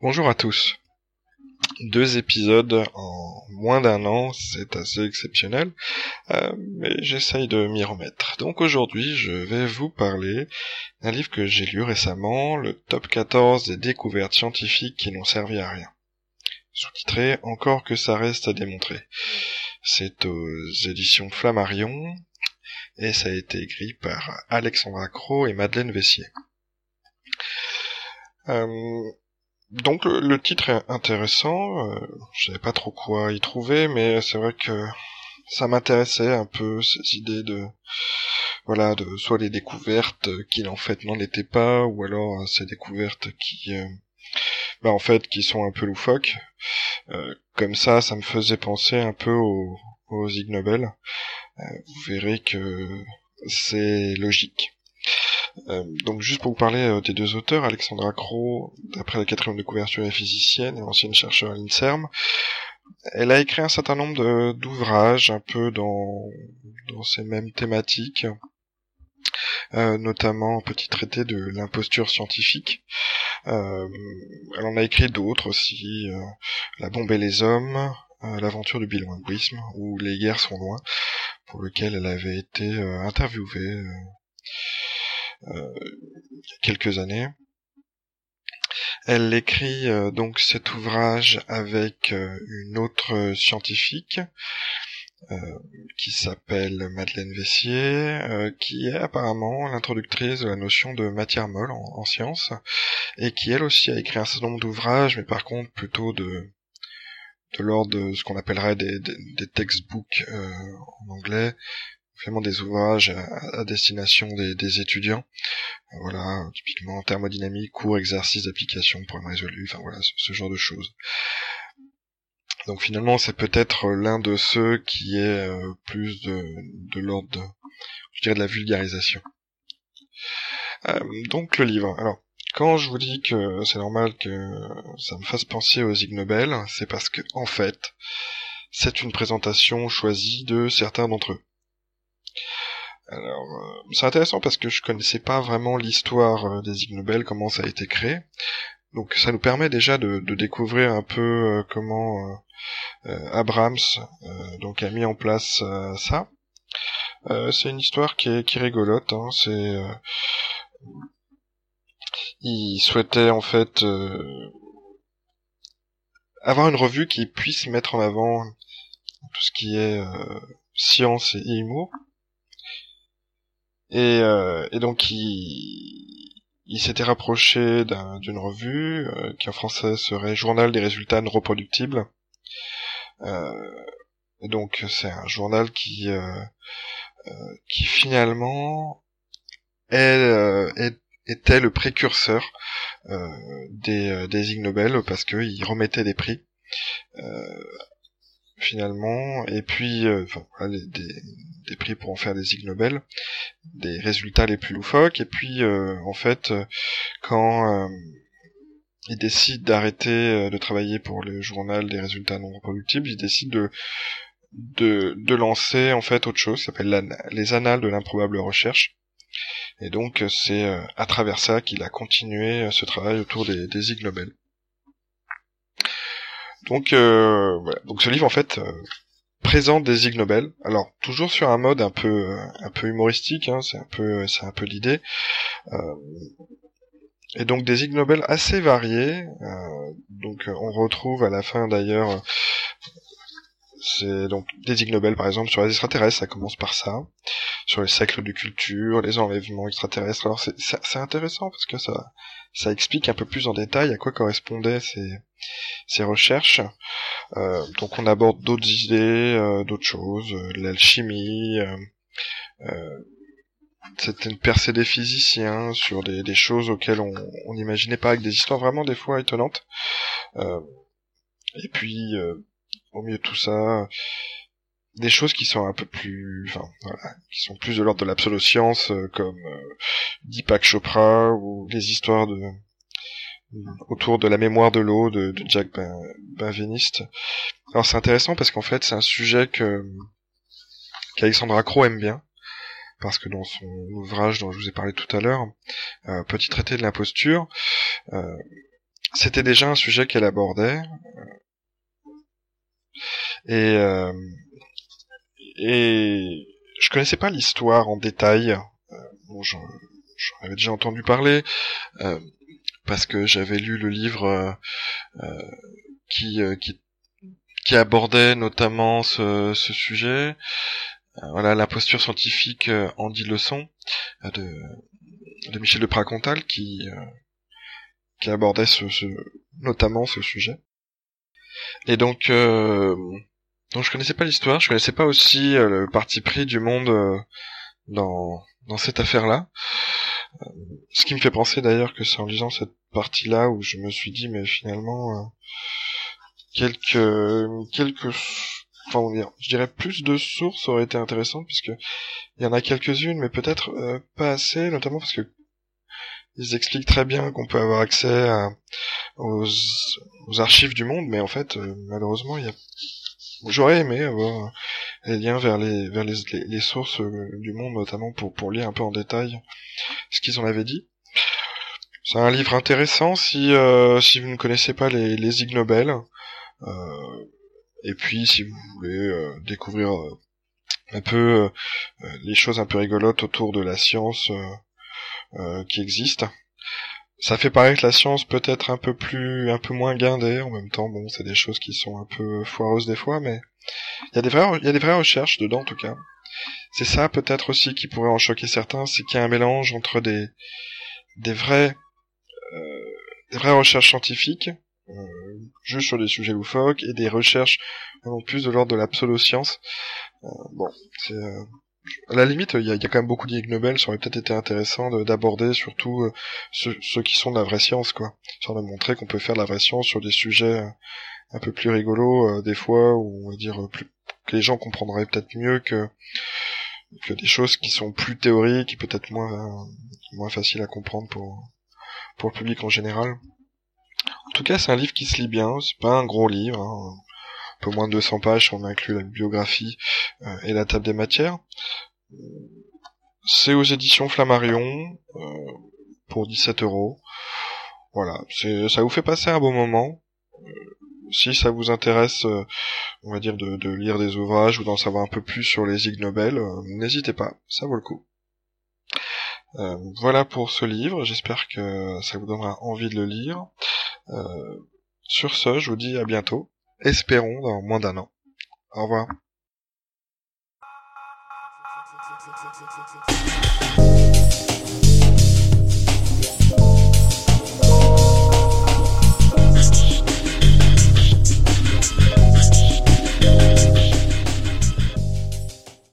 Bonjour à tous. Deux épisodes en moins d'un an, c'est assez exceptionnel, euh, mais j'essaye de m'y remettre. Donc aujourd'hui, je vais vous parler d'un livre que j'ai lu récemment, le top 14 des découvertes scientifiques qui n'ont servi à rien. Sous-titré Encore que ça reste à démontrer. C'est aux éditions Flammarion, et ça a été écrit par Alexandra Crow et Madeleine Vessier. Euh, donc le, titre est intéressant, euh, je savais pas trop quoi y trouver, mais c'est vrai que ça m'intéressait un peu ces idées de voilà de soit les découvertes qui en fait n'en étaient pas, ou alors euh, ces découvertes qui euh, bah, en fait qui sont un peu loufoques. Euh, comme ça, ça me faisait penser un peu aux, aux Ig Nobel. vous verrez que c'est logique. Euh, donc juste pour vous parler euh, des deux auteurs, Alexandra Crow, d'après la quatrième de couverture, est physicienne et ancienne chercheure à l'INSERM. Elle a écrit un certain nombre d'ouvrages un peu dans, dans ces mêmes thématiques, euh, notamment un petit traité de l'imposture scientifique. Euh, elle en a écrit d'autres aussi, La bombe et les hommes, L'aventure du bilinguisme, ou Les guerres sont loin, pour lequel elle avait été interviewée euh, il y a quelques années. Elle écrit euh, donc cet ouvrage avec euh, une autre scientifique qui s'appelle Madeleine Vessier, qui est apparemment l'introductrice de la notion de matière molle en, sciences, et qui elle aussi a écrit un certain nombre d'ouvrages, mais par contre plutôt de de l'ordre de ce qu'on appellerait des, des, des textbooks en anglais, vraiment des ouvrages à, destination des, étudiants. Voilà, typiquement thermodynamique, cours, exercices d'application, problèmes résolus, enfin voilà, ce, genre de choses. Donc finalement, c'est peut-être l'un de ceux qui est euh, plus de, l'ordre de, je dirais, de la vulgarisation. Euh, donc le livre. Alors, quand je vous dis que c'est normal que ça me fasse penser aux Ig Nobel, c'est parce que en fait, c'est une présentation choisie de certains d'entre eux. Alors, euh, c'est intéressant parce que je connaissais pas vraiment l'histoire euh, des Ig Nobel, comment ça a été créé. Donc ça nous permet déjà de, découvrir un peu euh, comment Abrams donc a mis en place ça. c'est une histoire qui est, qui rigolote. Hein. C'est il souhaitait en fait avoir une revue qui puisse mettre en avant tout ce qui est science et humour et, euh, et donc il, il s'était rapproché d'une revue euh, qui en français serait Journal des résultats non reproductibles. Euh, donc c'est un journal qui euh, euh, qui finalement est, était le précurseur des, des Ig Nobel parce qu'il remettait des prix finalement, et puis euh, enfin, des, des, prix pour en faire des Ig Nobel, des résultats les plus loufoques, et puis euh, en fait, euh, quand il décide d'arrêter de travailler pour le journal des résultats non reproductibles, il décide de de, de lancer en fait autre chose, s'appelle les annales de l'improbable recherche. Et donc c'est à travers ça qu'il a continué ce travail autour des, des Ig Nobel. Donc, euh, voilà. donc ce livre en fait euh, présente des Ig Nobel. Alors toujours sur un mode un peu euh, un peu humoristique, hein, c'est un peu c'est un peu l'idée. Euh, et donc des Ig Nobel assez variés. Euh, donc on retrouve à la fin d'ailleurs c'est donc des Ig Nobel par exemple sur les extraterrestres, ça commence par ça, sur les siècles de culture, les enlèvements extraterrestres. Alors c'est intéressant parce que ça ça explique un peu plus en détail à quoi correspondaient ces ces recherches. Euh, donc on aborde d'autres idées, euh, d'autres choses, euh, l'alchimie. une percée des physiciens sur des, des choses auxquelles on n'imaginait pas, avec des histoires vraiment des fois étonnantes. et puis au milieu de tout ça, des choses qui sont un peu plus, enfin, voilà, qui sont plus de l'ordre de l'absolescence, euh, comme euh, Deepak Chopra ou les histoires de autour de la mémoire de l'eau de, Jack Benveniste. Alors c'est intéressant parce qu'en fait c'est un sujet que qu'Alexandra Crow aime bien parce que dans son ouvrage dont je vous ai parlé tout à l'heure, euh, Petit traité de l'imposture, euh, c'était déjà un sujet qu'elle abordait. Et, euh, et je connaissais pas l'histoire en détail. Euh, bon, j'en avais déjà entendu parler euh, parce que j'avais lu le livre qui, qui qui abordait notamment ce, ce sujet. voilà, la posture scientifique en dit leçon de, de Michel de Pracontal qui qui abordait ce, ce, notamment ce sujet. Et donc, euh, donc je connaissais pas l'histoire, je connaissais pas aussi euh, le parti pris du monde euh, dans dans cette affaire-là. Euh, ce qui me fait penser d'ailleurs que c'est en lisant cette partie-là où je me suis dit mais finalement quelques quelques enfin je dirais plus de sources auraient été intéressantes puisque il y en a quelques-unes mais peut-être pas assez notamment parce que ils expliquent très bien qu'on peut avoir accès aux, archives du monde, mais en fait, malheureusement, il y a... j'aurais aimé avoir les liens vers les vers les, sources euh, du monde, notamment pour pour lire un peu en détail ce qu'ils en avaient dit. C'est un livre intéressant si euh, si vous ne connaissez pas les les Ig Nobel, et puis si vous voulez découvrir un peu les choses un peu rigolotes autour de la science euh, qui existe. Ça fait paraître la science peut-être un peu plus, un peu moins guindée. En même temps, bon, c'est des choses qui sont un peu foireuses des fois, mais il y a des vraies, il y a des vraies recherches dedans en tout cas. C'est ça peut-être aussi qui pourrait en choquer certains, c'est qu'il y a un mélange entre des, des vrais, euh, des vraies recherches scientifiques, euh, juste sur des sujets loufoques, et des recherches non plus de l'ordre de la pseudo-science. Euh, bon, c'est, euh, à la limite, il y a, quand même beaucoup d'Ig Nobel, ça aurait peut-être été intéressant d'aborder surtout euh, ceux, qui sont de la vraie science, quoi. Ça de montrer qu'on peut faire de la vraie science sur des sujets euh, un peu plus rigolos, euh, des fois, ou on va dire que les gens comprendraient peut-être mieux que que des choses qui sont plus théoriques et peut-être moins moins faciles à comprendre pour pour le public en général. En tout cas, c'est un livre qui se lit bien, c'est pas un gros livre, hein un peu moins de 200 pages, on inclut la biographie euh, et la table des matières. C'est aux éditions Flammarion euh, pour 17 euros. Voilà, ça vous fait passer un bon moment. Euh, si ça vous intéresse, on va dire de, lire des ouvrages ou d'en savoir un peu plus sur les Ig Nobel, n'hésitez pas, ça vaut le coup. voilà pour ce livre, j'espère que ça vous donnera envie de le lire. sur ce, je vous dis à bientôt espérons, dans moins d'un an. Au revoir.